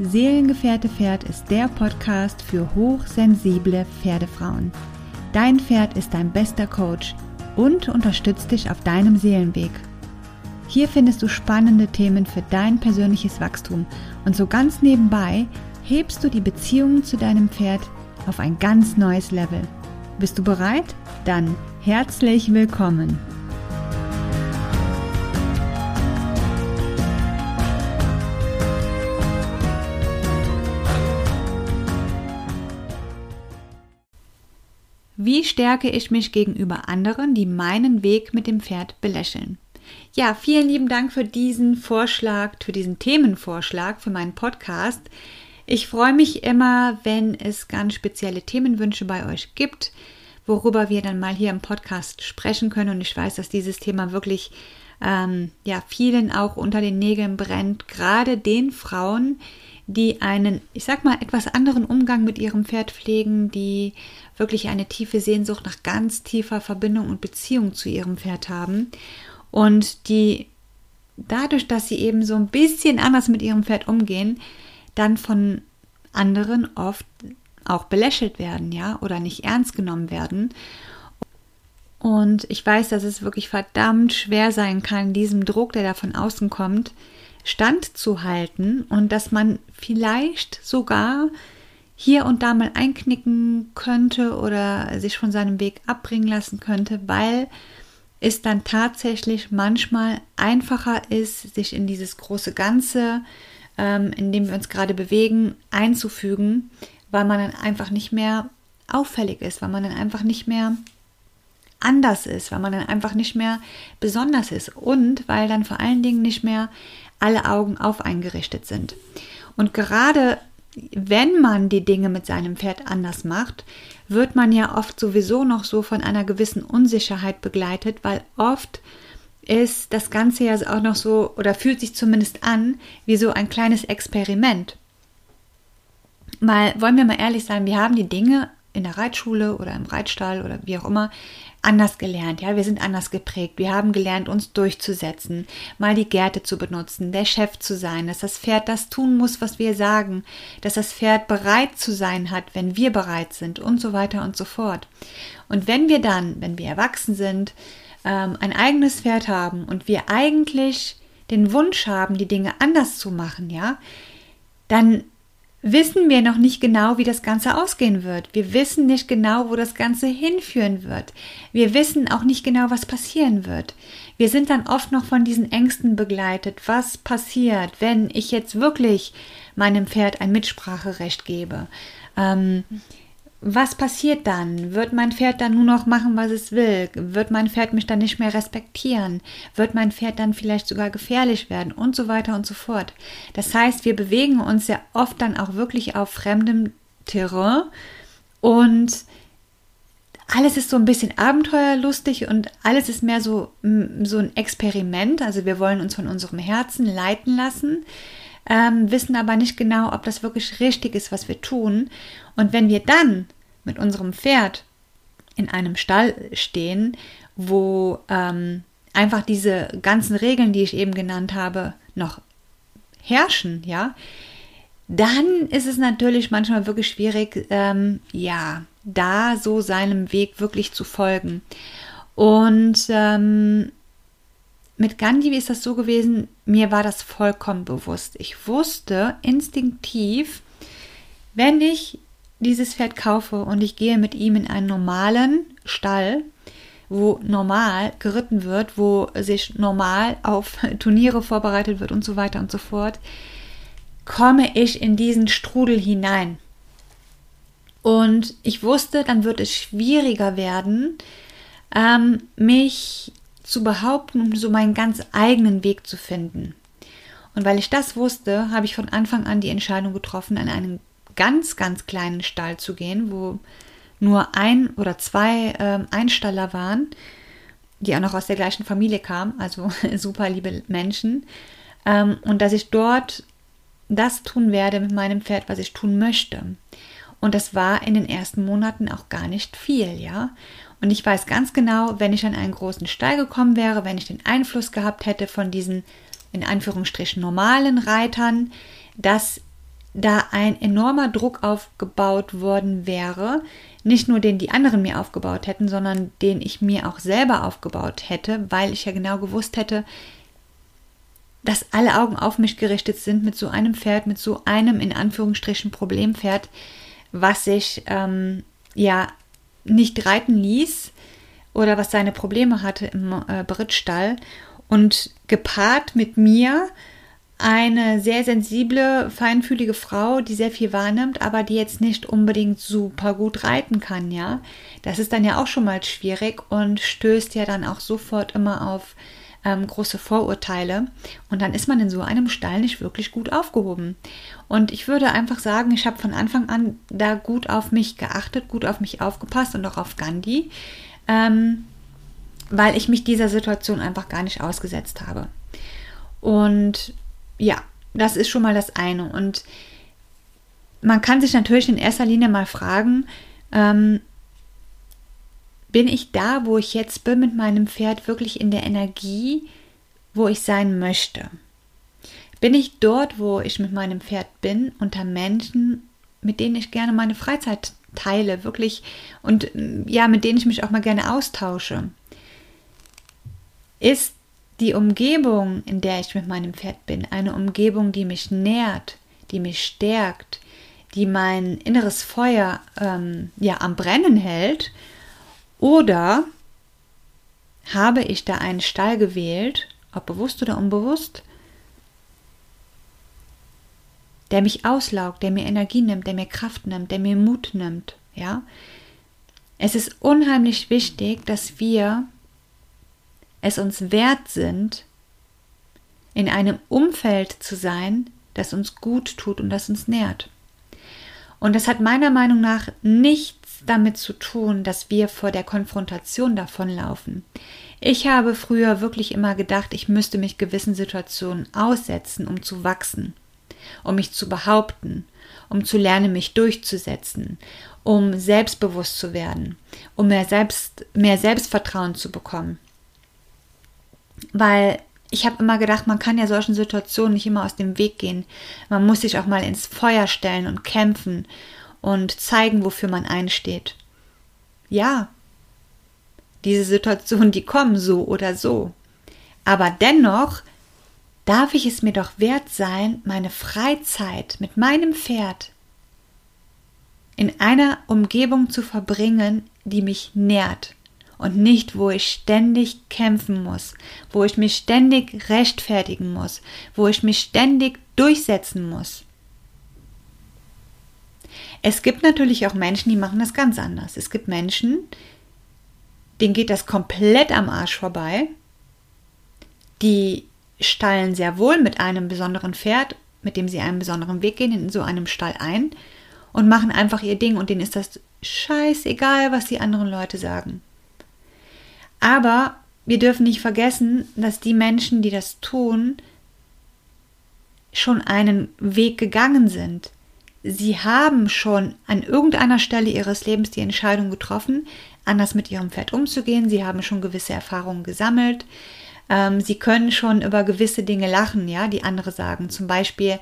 Seelengefährte Pferd ist der Podcast für hochsensible Pferdefrauen. Dein Pferd ist dein bester Coach und unterstützt dich auf deinem Seelenweg. Hier findest du spannende Themen für dein persönliches Wachstum und so ganz nebenbei hebst du die Beziehung zu deinem Pferd auf ein ganz neues Level. Bist du bereit? Dann herzlich willkommen! Wie stärke ich mich gegenüber anderen, die meinen Weg mit dem Pferd belächeln? Ja, vielen lieben Dank für diesen Vorschlag, für diesen Themenvorschlag für meinen Podcast. Ich freue mich immer, wenn es ganz spezielle Themenwünsche bei euch gibt, worüber wir dann mal hier im Podcast sprechen können. Und ich weiß, dass dieses Thema wirklich ähm, ja vielen auch unter den Nägeln brennt, gerade den Frauen, die einen, ich sag mal, etwas anderen Umgang mit ihrem Pferd pflegen, die wirklich eine tiefe Sehnsucht nach ganz tiefer Verbindung und Beziehung zu ihrem Pferd haben und die dadurch, dass sie eben so ein bisschen anders mit ihrem Pferd umgehen, dann von anderen oft auch belächelt werden, ja, oder nicht ernst genommen werden. Und ich weiß, dass es wirklich verdammt schwer sein kann, diesem Druck, der da von außen kommt, standzuhalten und dass man vielleicht sogar hier und da mal einknicken könnte oder sich von seinem Weg abbringen lassen könnte, weil es dann tatsächlich manchmal einfacher ist, sich in dieses große Ganze, ähm, in dem wir uns gerade bewegen, einzufügen, weil man dann einfach nicht mehr auffällig ist, weil man dann einfach nicht mehr anders ist, weil man dann einfach nicht mehr besonders ist und weil dann vor allen Dingen nicht mehr alle Augen auf eingerichtet sind. Und gerade wenn man die Dinge mit seinem Pferd anders macht, wird man ja oft sowieso noch so von einer gewissen Unsicherheit begleitet, weil oft ist das Ganze ja auch noch so oder fühlt sich zumindest an wie so ein kleines Experiment. Mal wollen wir mal ehrlich sein, wir haben die Dinge in der Reitschule oder im Reitstall oder wie auch immer anders gelernt, ja, wir sind anders geprägt. Wir haben gelernt, uns durchzusetzen, mal die Gärte zu benutzen, der Chef zu sein, dass das Pferd das tun muss, was wir sagen, dass das Pferd bereit zu sein hat, wenn wir bereit sind und so weiter und so fort. Und wenn wir dann, wenn wir erwachsen sind, ähm, ein eigenes Pferd haben und wir eigentlich den Wunsch haben, die Dinge anders zu machen, ja, dann wissen wir noch nicht genau, wie das Ganze ausgehen wird. Wir wissen nicht genau, wo das Ganze hinführen wird. Wir wissen auch nicht genau, was passieren wird. Wir sind dann oft noch von diesen Ängsten begleitet. Was passiert, wenn ich jetzt wirklich meinem Pferd ein Mitspracherecht gebe? Ähm, was passiert dann? Wird mein Pferd dann nur noch machen, was es will? Wird mein Pferd mich dann nicht mehr respektieren? Wird mein Pferd dann vielleicht sogar gefährlich werden? Und so weiter und so fort. Das heißt, wir bewegen uns ja oft dann auch wirklich auf fremdem Terrain und alles ist so ein bisschen abenteuerlustig und alles ist mehr so, so ein Experiment. Also wir wollen uns von unserem Herzen leiten lassen ähm, wissen aber nicht genau, ob das wirklich richtig ist, was wir tun. Und wenn wir dann mit unserem Pferd in einem Stall stehen, wo ähm, einfach diese ganzen Regeln, die ich eben genannt habe, noch herrschen, ja, dann ist es natürlich manchmal wirklich schwierig, ähm, ja, da so seinem Weg wirklich zu folgen. Und ähm, mit Gandhi ist das so gewesen, mir war das vollkommen bewusst. Ich wusste instinktiv, wenn ich dieses Pferd kaufe und ich gehe mit ihm in einen normalen Stall, wo normal geritten wird, wo sich normal auf Turniere vorbereitet wird und so weiter und so fort, komme ich in diesen Strudel hinein. Und ich wusste, dann wird es schwieriger werden, ähm, mich zu behaupten und so meinen ganz eigenen Weg zu finden. Und weil ich das wusste, habe ich von Anfang an die Entscheidung getroffen, an einen ganz, ganz kleinen Stall zu gehen, wo nur ein oder zwei äh, Einstaller waren, die auch noch aus der gleichen Familie kamen, also super liebe Menschen. Ähm, und dass ich dort das tun werde mit meinem Pferd, was ich tun möchte. Und das war in den ersten Monaten auch gar nicht viel, ja. Und ich weiß ganz genau, wenn ich an einen großen Stall gekommen wäre, wenn ich den Einfluss gehabt hätte von diesen in Anführungsstrichen normalen Reitern, dass da ein enormer Druck aufgebaut worden wäre, nicht nur den die anderen mir aufgebaut hätten, sondern den ich mir auch selber aufgebaut hätte, weil ich ja genau gewusst hätte, dass alle Augen auf mich gerichtet sind mit so einem Pferd, mit so einem in Anführungsstrichen Problempferd, was sich ähm, ja nicht reiten ließ oder was seine Probleme hatte im äh, Brittstall und gepaart mit mir eine sehr sensible, feinfühlige Frau, die sehr viel wahrnimmt, aber die jetzt nicht unbedingt super gut reiten kann, ja. Das ist dann ja auch schon mal schwierig und stößt ja dann auch sofort immer auf ähm, große Vorurteile. Und dann ist man in so einem Stall nicht wirklich gut aufgehoben. Und ich würde einfach sagen, ich habe von Anfang an da gut auf mich geachtet, gut auf mich aufgepasst und auch auf Gandhi, ähm, weil ich mich dieser Situation einfach gar nicht ausgesetzt habe. Und ja, das ist schon mal das eine. Und man kann sich natürlich in erster Linie mal fragen, ähm, bin ich da, wo ich jetzt bin mit meinem Pferd, wirklich in der Energie, wo ich sein möchte? Bin ich dort, wo ich mit meinem Pferd bin, unter Menschen, mit denen ich gerne meine Freizeit teile, wirklich und ja, mit denen ich mich auch mal gerne austausche? Ist die Umgebung, in der ich mit meinem Pferd bin, eine Umgebung, die mich nährt, die mich stärkt, die mein inneres Feuer ähm, ja am Brennen hält, oder habe ich da einen Stall gewählt, ob bewusst oder unbewusst, der mich auslaugt, der mir Energie nimmt, der mir Kraft nimmt, der mir Mut nimmt, ja? Es ist unheimlich wichtig, dass wir es uns wert sind, in einem Umfeld zu sein, das uns gut tut und das uns nährt. Und das hat meiner Meinung nach nichts damit zu tun, dass wir vor der Konfrontation davonlaufen. Ich habe früher wirklich immer gedacht, ich müsste mich gewissen Situationen aussetzen, um zu wachsen, um mich zu behaupten, um zu lernen, mich durchzusetzen, um selbstbewusst zu werden, um mehr, Selbst, mehr Selbstvertrauen zu bekommen. Weil ich habe immer gedacht, man kann ja solchen Situationen nicht immer aus dem Weg gehen. Man muss sich auch mal ins Feuer stellen und kämpfen und zeigen, wofür man einsteht. Ja, diese Situationen, die kommen so oder so. Aber dennoch darf ich es mir doch wert sein, meine Freizeit mit meinem Pferd in einer Umgebung zu verbringen, die mich nährt, und nicht, wo ich ständig kämpfen muss, wo ich mich ständig rechtfertigen muss, wo ich mich ständig durchsetzen muss. Es gibt natürlich auch Menschen, die machen das ganz anders. Es gibt Menschen, denen geht das komplett am Arsch vorbei. Die stallen sehr wohl mit einem besonderen Pferd, mit dem sie einen besonderen Weg gehen, in so einem Stall ein und machen einfach ihr Ding und denen ist das scheißegal, was die anderen Leute sagen. Aber wir dürfen nicht vergessen, dass die Menschen, die das tun, schon einen Weg gegangen sind. Sie haben schon an irgendeiner Stelle ihres Lebens die Entscheidung getroffen, anders mit ihrem Pferd umzugehen. Sie haben schon gewisse Erfahrungen gesammelt. Ähm, sie können schon über gewisse Dinge lachen, ja, die andere sagen. Zum Beispiel,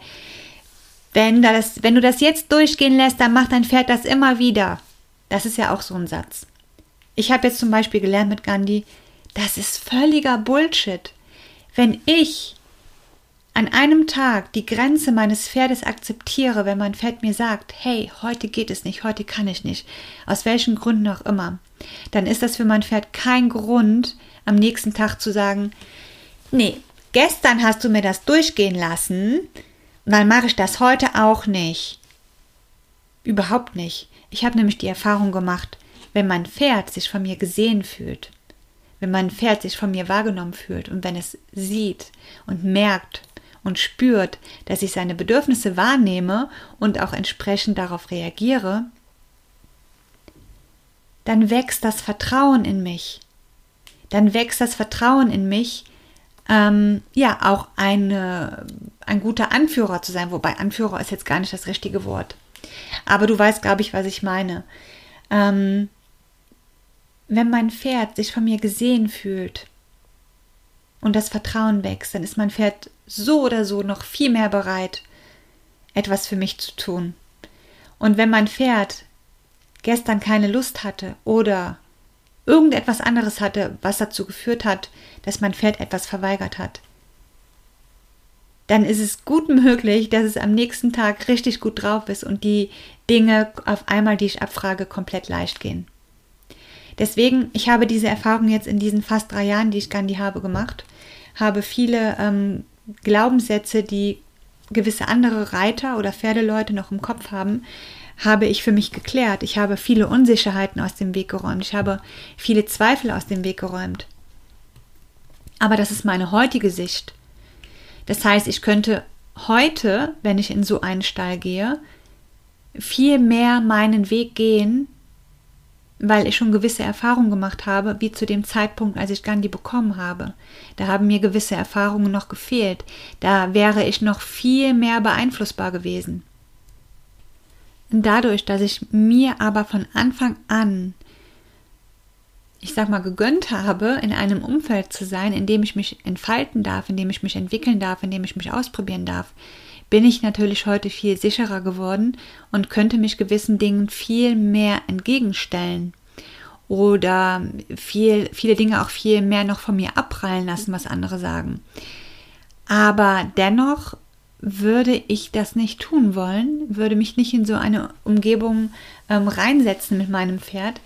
wenn, das, wenn du das jetzt durchgehen lässt, dann macht dein Pferd das immer wieder. Das ist ja auch so ein Satz. Ich habe jetzt zum Beispiel gelernt mit Gandhi, das ist völliger Bullshit. Wenn ich an einem Tag die Grenze meines Pferdes akzeptiere, wenn mein Pferd mir sagt, hey, heute geht es nicht, heute kann ich nicht, aus welchen Gründen auch immer, dann ist das für mein Pferd kein Grund, am nächsten Tag zu sagen, nee, gestern hast du mir das durchgehen lassen, dann mache ich das heute auch nicht. Überhaupt nicht. Ich habe nämlich die Erfahrung gemacht, wenn mein Pferd sich von mir gesehen fühlt, wenn mein Pferd sich von mir wahrgenommen fühlt und wenn es sieht und merkt und spürt, dass ich seine Bedürfnisse wahrnehme und auch entsprechend darauf reagiere, dann wächst das Vertrauen in mich. Dann wächst das Vertrauen in mich, ähm, ja, auch eine, ein guter Anführer zu sein, wobei Anführer ist jetzt gar nicht das richtige Wort. Aber du weißt, glaube ich, was ich meine. Ähm, wenn mein Pferd sich von mir gesehen fühlt und das Vertrauen wächst, dann ist mein Pferd so oder so noch viel mehr bereit, etwas für mich zu tun. Und wenn mein Pferd gestern keine Lust hatte oder irgendetwas anderes hatte, was dazu geführt hat, dass mein Pferd etwas verweigert hat, dann ist es gut möglich, dass es am nächsten Tag richtig gut drauf ist und die Dinge auf einmal, die ich abfrage, komplett leicht gehen. Deswegen, ich habe diese Erfahrung jetzt in diesen fast drei Jahren, die ich Gandhi habe, gemacht, habe viele ähm, Glaubenssätze, die gewisse andere Reiter oder Pferdeleute noch im Kopf haben, habe ich für mich geklärt. Ich habe viele Unsicherheiten aus dem Weg geräumt. Ich habe viele Zweifel aus dem Weg geräumt. Aber das ist meine heutige Sicht. Das heißt, ich könnte heute, wenn ich in so einen Stall gehe, viel mehr meinen Weg gehen, weil ich schon gewisse Erfahrungen gemacht habe, wie zu dem Zeitpunkt, als ich Gandhi bekommen habe. Da haben mir gewisse Erfahrungen noch gefehlt. Da wäre ich noch viel mehr beeinflussbar gewesen. Dadurch, dass ich mir aber von Anfang an, ich sag mal, gegönnt habe, in einem Umfeld zu sein, in dem ich mich entfalten darf, in dem ich mich entwickeln darf, in dem ich mich ausprobieren darf, bin ich natürlich heute viel sicherer geworden und könnte mich gewissen Dingen viel mehr entgegenstellen oder viel, viele Dinge auch viel mehr noch von mir abprallen lassen, was andere sagen. Aber dennoch würde ich das nicht tun wollen, würde mich nicht in so eine Umgebung ähm, reinsetzen mit meinem Pferd,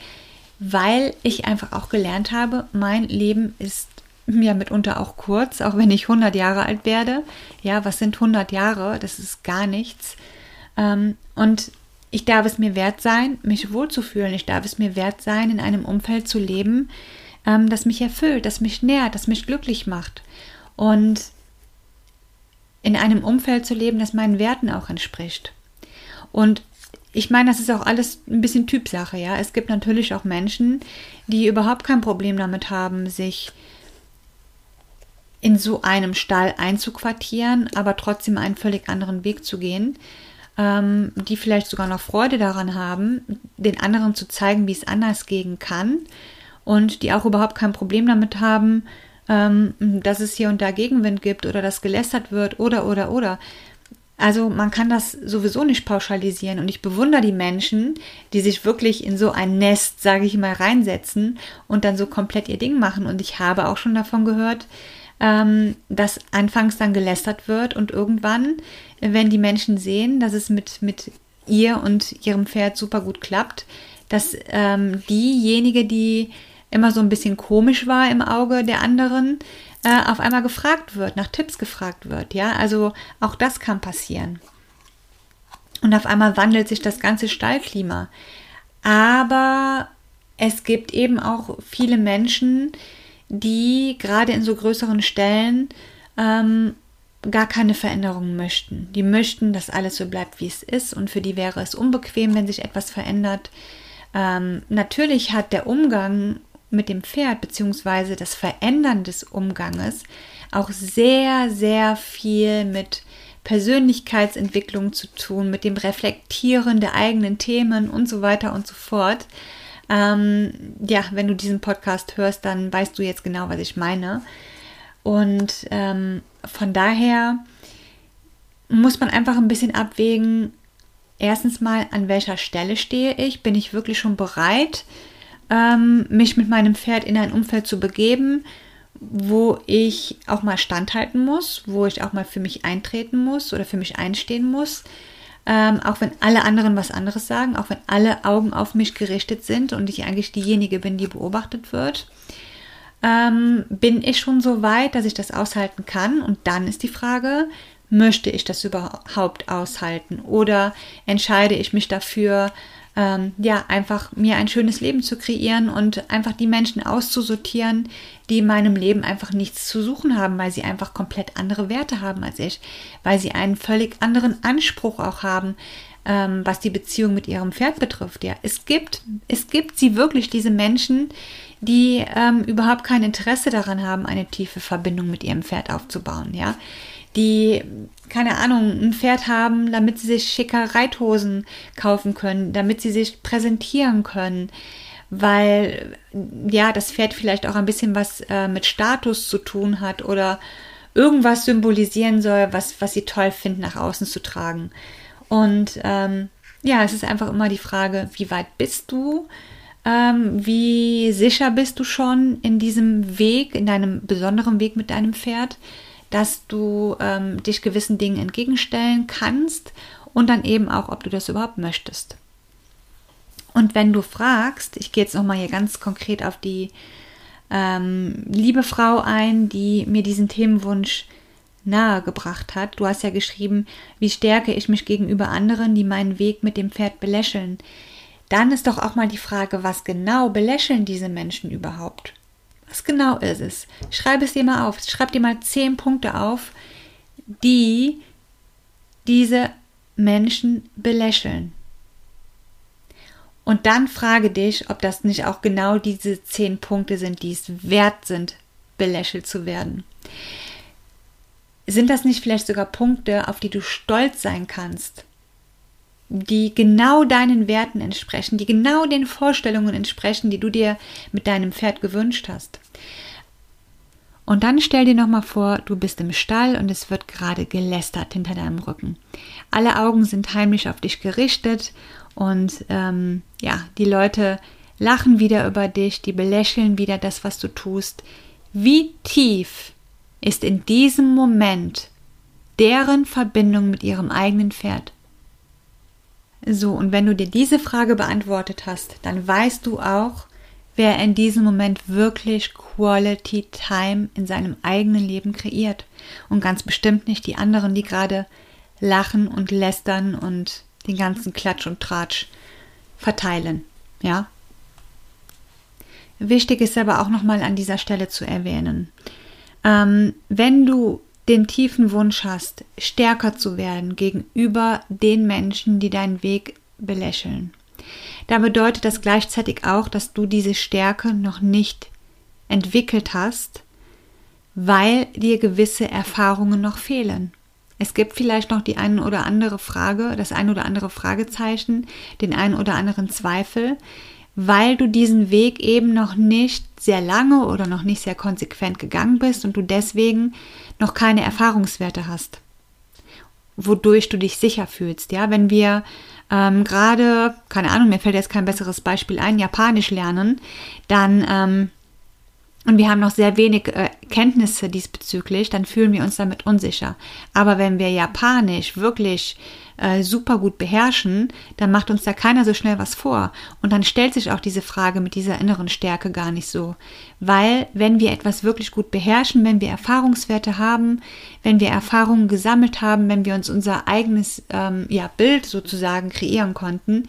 weil ich einfach auch gelernt habe, mein Leben ist ja mitunter auch kurz, auch wenn ich 100 Jahre alt werde. Ja, was sind 100 Jahre? Das ist gar nichts. Ähm, und ich darf es mir wert sein, mich wohlzufühlen. Ich darf es mir wert sein, in einem Umfeld zu leben, ähm, das mich erfüllt, das mich nährt, das mich glücklich macht. Und in einem Umfeld zu leben, das meinen Werten auch entspricht. Und ich meine, das ist auch alles ein bisschen Typsache, ja. Es gibt natürlich auch Menschen, die überhaupt kein Problem damit haben, sich in so einem Stall einzuquartieren, aber trotzdem einen völlig anderen Weg zu gehen, ähm, die vielleicht sogar noch Freude daran haben, den anderen zu zeigen, wie es anders gehen kann und die auch überhaupt kein Problem damit haben, ähm, dass es hier und da Gegenwind gibt oder dass gelästert wird oder oder oder. Also man kann das sowieso nicht pauschalisieren und ich bewundere die Menschen, die sich wirklich in so ein Nest, sage ich mal, reinsetzen und dann so komplett ihr Ding machen. Und ich habe auch schon davon gehört, ähm, dass anfangs dann gelästert wird und irgendwann, wenn die Menschen sehen, dass es mit, mit ihr und ihrem Pferd super gut klappt, dass ähm, diejenige, die immer so ein bisschen komisch war im Auge der anderen, äh, auf einmal gefragt wird, nach Tipps gefragt wird. Ja, also auch das kann passieren. Und auf einmal wandelt sich das ganze Stallklima. Aber es gibt eben auch viele Menschen, die gerade in so größeren Stellen ähm, gar keine Veränderungen möchten. Die möchten, dass alles so bleibt, wie es ist und für die wäre es unbequem, wenn sich etwas verändert. Ähm, natürlich hat der Umgang mit dem Pferd beziehungsweise das Verändern des Umganges auch sehr, sehr viel mit Persönlichkeitsentwicklung zu tun, mit dem Reflektieren der eigenen Themen und so weiter und so fort. Ähm, ja, wenn du diesen Podcast hörst, dann weißt du jetzt genau, was ich meine. Und ähm, von daher muss man einfach ein bisschen abwägen, erstens mal, an welcher Stelle stehe ich? Bin ich wirklich schon bereit, ähm, mich mit meinem Pferd in ein Umfeld zu begeben, wo ich auch mal standhalten muss, wo ich auch mal für mich eintreten muss oder für mich einstehen muss? Ähm, auch wenn alle anderen was anderes sagen, auch wenn alle Augen auf mich gerichtet sind und ich eigentlich diejenige bin, die beobachtet wird, ähm, bin ich schon so weit, dass ich das aushalten kann. Und dann ist die Frage, möchte ich das überhaupt aushalten oder entscheide ich mich dafür, ähm, ja, einfach mir ein schönes Leben zu kreieren und einfach die Menschen auszusortieren, die in meinem Leben einfach nichts zu suchen haben, weil sie einfach komplett andere Werte haben als ich, weil sie einen völlig anderen Anspruch auch haben, ähm, was die Beziehung mit ihrem Pferd betrifft. Ja, es gibt, es gibt sie wirklich, diese Menschen, die ähm, überhaupt kein Interesse daran haben, eine tiefe Verbindung mit ihrem Pferd aufzubauen. Ja, die, keine Ahnung, ein Pferd haben, damit sie sich schicker Reithosen kaufen können, damit sie sich präsentieren können, weil ja das Pferd vielleicht auch ein bisschen was äh, mit Status zu tun hat oder irgendwas symbolisieren soll, was, was sie toll finden, nach außen zu tragen. Und ähm, ja, es ist einfach immer die Frage, wie weit bist du? Ähm, wie sicher bist du schon in diesem Weg, in deinem besonderen Weg mit deinem Pferd, dass du ähm, dich gewissen Dingen entgegenstellen kannst und dann eben auch, ob du das überhaupt möchtest. Und wenn du fragst, ich gehe jetzt nochmal hier ganz konkret auf die ähm, liebe Frau ein, die mir diesen Themenwunsch nahegebracht hat. Du hast ja geschrieben, wie stärke ich mich gegenüber anderen, die meinen Weg mit dem Pferd belächeln. Dann ist doch auch mal die Frage, was genau belächeln diese Menschen überhaupt? Was genau ist es? Schreib es dir mal auf. Schreib dir mal zehn Punkte auf, die diese Menschen belächeln. Und dann frage dich, ob das nicht auch genau diese zehn Punkte sind, die es wert sind, belächelt zu werden. Sind das nicht vielleicht sogar Punkte, auf die du stolz sein kannst? Die genau deinen Werten entsprechen, die genau den Vorstellungen entsprechen, die du dir mit deinem Pferd gewünscht hast. Und dann stell dir nochmal vor, du bist im Stall und es wird gerade gelästert hinter deinem Rücken. Alle Augen sind heimlich auf dich gerichtet und ähm, ja, die Leute lachen wieder über dich, die belächeln wieder das, was du tust. Wie tief ist in diesem Moment deren Verbindung mit ihrem eigenen Pferd? So, und wenn du dir diese Frage beantwortet hast, dann weißt du auch, wer in diesem Moment wirklich Quality Time in seinem eigenen Leben kreiert. Und ganz bestimmt nicht die anderen, die gerade lachen und lästern und den ganzen Klatsch und Tratsch verteilen. Ja? Wichtig ist aber auch nochmal an dieser Stelle zu erwähnen, ähm, wenn du den tiefen Wunsch hast, stärker zu werden gegenüber den Menschen, die deinen Weg belächeln. Da bedeutet das gleichzeitig auch, dass du diese Stärke noch nicht entwickelt hast, weil dir gewisse Erfahrungen noch fehlen. Es gibt vielleicht noch die eine oder andere Frage, das eine oder andere Fragezeichen, den einen oder anderen Zweifel, weil du diesen Weg eben noch nicht sehr lange oder noch nicht sehr konsequent gegangen bist und du deswegen noch keine Erfahrungswerte hast, wodurch du dich sicher fühlst. Ja, wenn wir ähm, gerade, keine Ahnung, mir fällt jetzt kein besseres Beispiel ein, Japanisch lernen, dann ähm, und wir haben noch sehr wenig äh, Kenntnisse diesbezüglich, dann fühlen wir uns damit unsicher. Aber wenn wir Japanisch wirklich äh, super gut beherrschen, dann macht uns da keiner so schnell was vor. Und dann stellt sich auch diese Frage mit dieser inneren Stärke gar nicht so. Weil wenn wir etwas wirklich gut beherrschen, wenn wir Erfahrungswerte haben, wenn wir Erfahrungen gesammelt haben, wenn wir uns unser eigenes ähm, ja, Bild sozusagen kreieren konnten,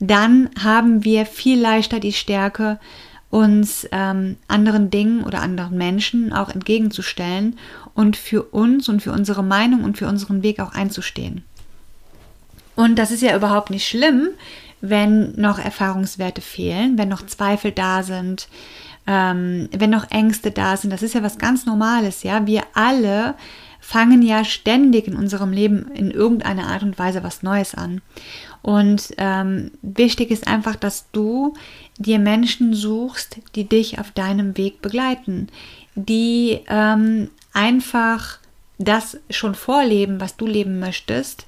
dann haben wir viel leichter die Stärke, uns ähm, anderen Dingen oder anderen Menschen auch entgegenzustellen und für uns und für unsere Meinung und für unseren Weg auch einzustehen. Und das ist ja überhaupt nicht schlimm, wenn noch Erfahrungswerte fehlen, wenn noch Zweifel da sind, ähm, wenn noch Ängste da sind. Das ist ja was ganz Normales, ja. Wir alle fangen ja ständig in unserem Leben in irgendeiner Art und Weise was Neues an. Und ähm, wichtig ist einfach, dass du dir Menschen suchst, die dich auf deinem Weg begleiten, die ähm, einfach das schon vorleben, was du leben möchtest,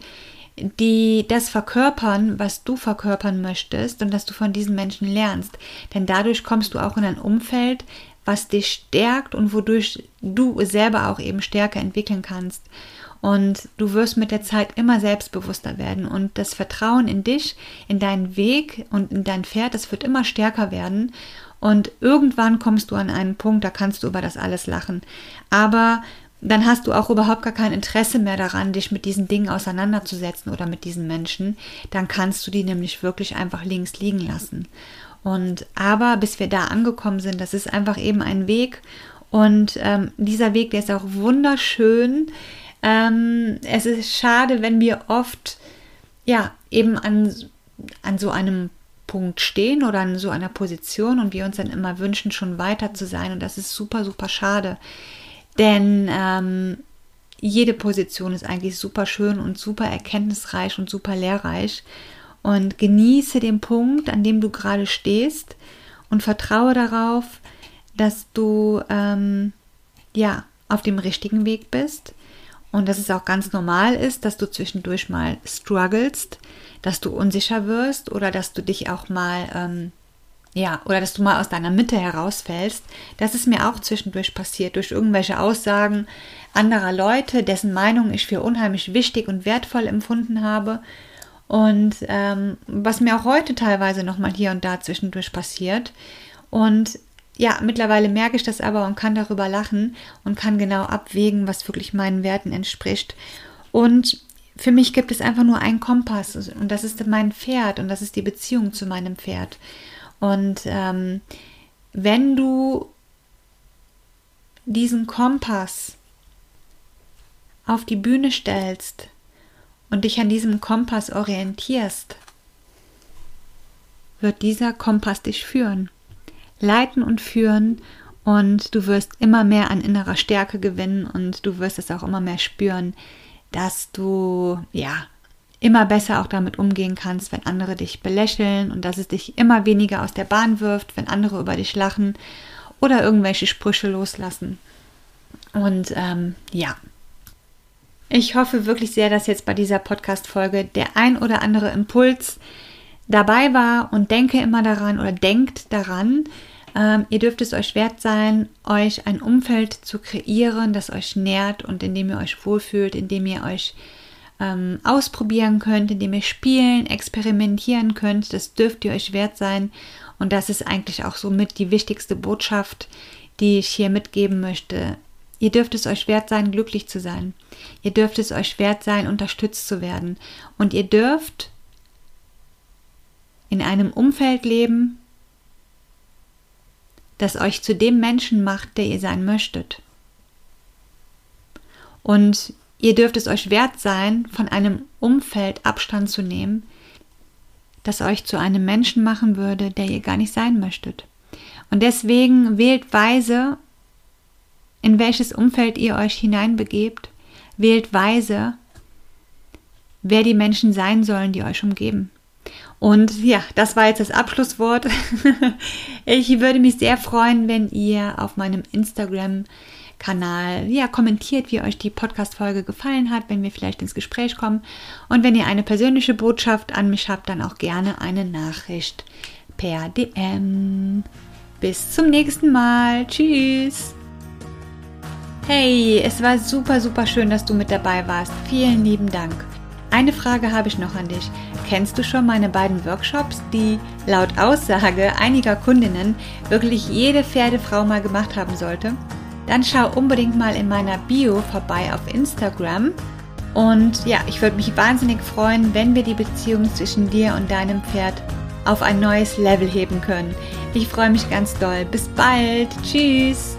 die das verkörpern, was du verkörpern möchtest und dass du von diesen Menschen lernst. Denn dadurch kommst du auch in ein Umfeld, was dich stärkt und wodurch du selber auch eben Stärke entwickeln kannst. Und du wirst mit der Zeit immer selbstbewusster werden. Und das Vertrauen in dich, in deinen Weg und in dein Pferd, das wird immer stärker werden. Und irgendwann kommst du an einen Punkt, da kannst du über das alles lachen. Aber dann hast du auch überhaupt gar kein Interesse mehr daran, dich mit diesen Dingen auseinanderzusetzen oder mit diesen Menschen. Dann kannst du die nämlich wirklich einfach links liegen lassen. Und aber bis wir da angekommen sind, das ist einfach eben ein Weg. Und ähm, dieser Weg, der ist auch wunderschön. Ähm, es ist schade, wenn wir oft ja eben an, an so einem Punkt stehen oder an so einer Position und wir uns dann immer wünschen, schon weiter zu sein. Und das ist super, super schade. Denn ähm, jede Position ist eigentlich super schön und super erkenntnisreich und super lehrreich. Und genieße den Punkt, an dem du gerade stehst und vertraue darauf, dass du ähm, ja auf dem richtigen Weg bist und dass es auch ganz normal ist, dass du zwischendurch mal strugglest, dass du unsicher wirst oder dass du dich auch mal, ähm, ja, oder dass du mal aus deiner Mitte herausfällst. Das ist mir auch zwischendurch passiert durch irgendwelche Aussagen anderer Leute, dessen Meinung ich für unheimlich wichtig und wertvoll empfunden habe. Und ähm, was mir auch heute teilweise nochmal hier und da zwischendurch passiert. Und ja, mittlerweile merke ich das aber und kann darüber lachen und kann genau abwägen, was wirklich meinen Werten entspricht. Und für mich gibt es einfach nur einen Kompass und das ist mein Pferd und das ist die Beziehung zu meinem Pferd. Und ähm, wenn du diesen Kompass auf die Bühne stellst und dich an diesem Kompass orientierst, wird dieser Kompass dich führen leiten und führen und du wirst immer mehr an innerer Stärke gewinnen und du wirst es auch immer mehr spüren, dass du ja immer besser auch damit umgehen kannst, wenn andere dich belächeln und dass es dich immer weniger aus der Bahn wirft, wenn andere über dich lachen oder irgendwelche Sprüche loslassen. Und ähm, ja, ich hoffe wirklich sehr, dass jetzt bei dieser Podcast-Folge der ein oder andere Impuls dabei war und denke immer daran oder denkt daran, ähm, ihr dürft es euch wert sein, euch ein Umfeld zu kreieren, das euch nährt und in dem ihr euch wohlfühlt, in dem ihr euch ähm, ausprobieren könnt, in dem ihr spielen, experimentieren könnt. Das dürft ihr euch wert sein. Und das ist eigentlich auch somit die wichtigste Botschaft, die ich hier mitgeben möchte. Ihr dürft es euch wert sein, glücklich zu sein. Ihr dürft es euch wert sein, unterstützt zu werden. Und ihr dürft in einem Umfeld leben, das euch zu dem Menschen macht, der ihr sein möchtet. Und ihr dürft es euch wert sein, von einem Umfeld Abstand zu nehmen, das euch zu einem Menschen machen würde, der ihr gar nicht sein möchtet. Und deswegen wählt weise, in welches Umfeld ihr euch hineinbegebt, wählt weise, wer die Menschen sein sollen, die euch umgeben. Und ja, das war jetzt das Abschlusswort. ich würde mich sehr freuen, wenn ihr auf meinem Instagram Kanal ja kommentiert, wie euch die Podcast Folge gefallen hat, wenn wir vielleicht ins Gespräch kommen und wenn ihr eine persönliche Botschaft an mich habt, dann auch gerne eine Nachricht per DM. Bis zum nächsten Mal. Tschüss. Hey, es war super super schön, dass du mit dabei warst. Vielen lieben Dank. Eine Frage habe ich noch an dich. Kennst du schon meine beiden Workshops, die laut Aussage einiger Kundinnen wirklich jede Pferdefrau mal gemacht haben sollte? Dann schau unbedingt mal in meiner Bio vorbei auf Instagram. Und ja, ich würde mich wahnsinnig freuen, wenn wir die Beziehung zwischen dir und deinem Pferd auf ein neues Level heben können. Ich freue mich ganz doll. Bis bald. Tschüss.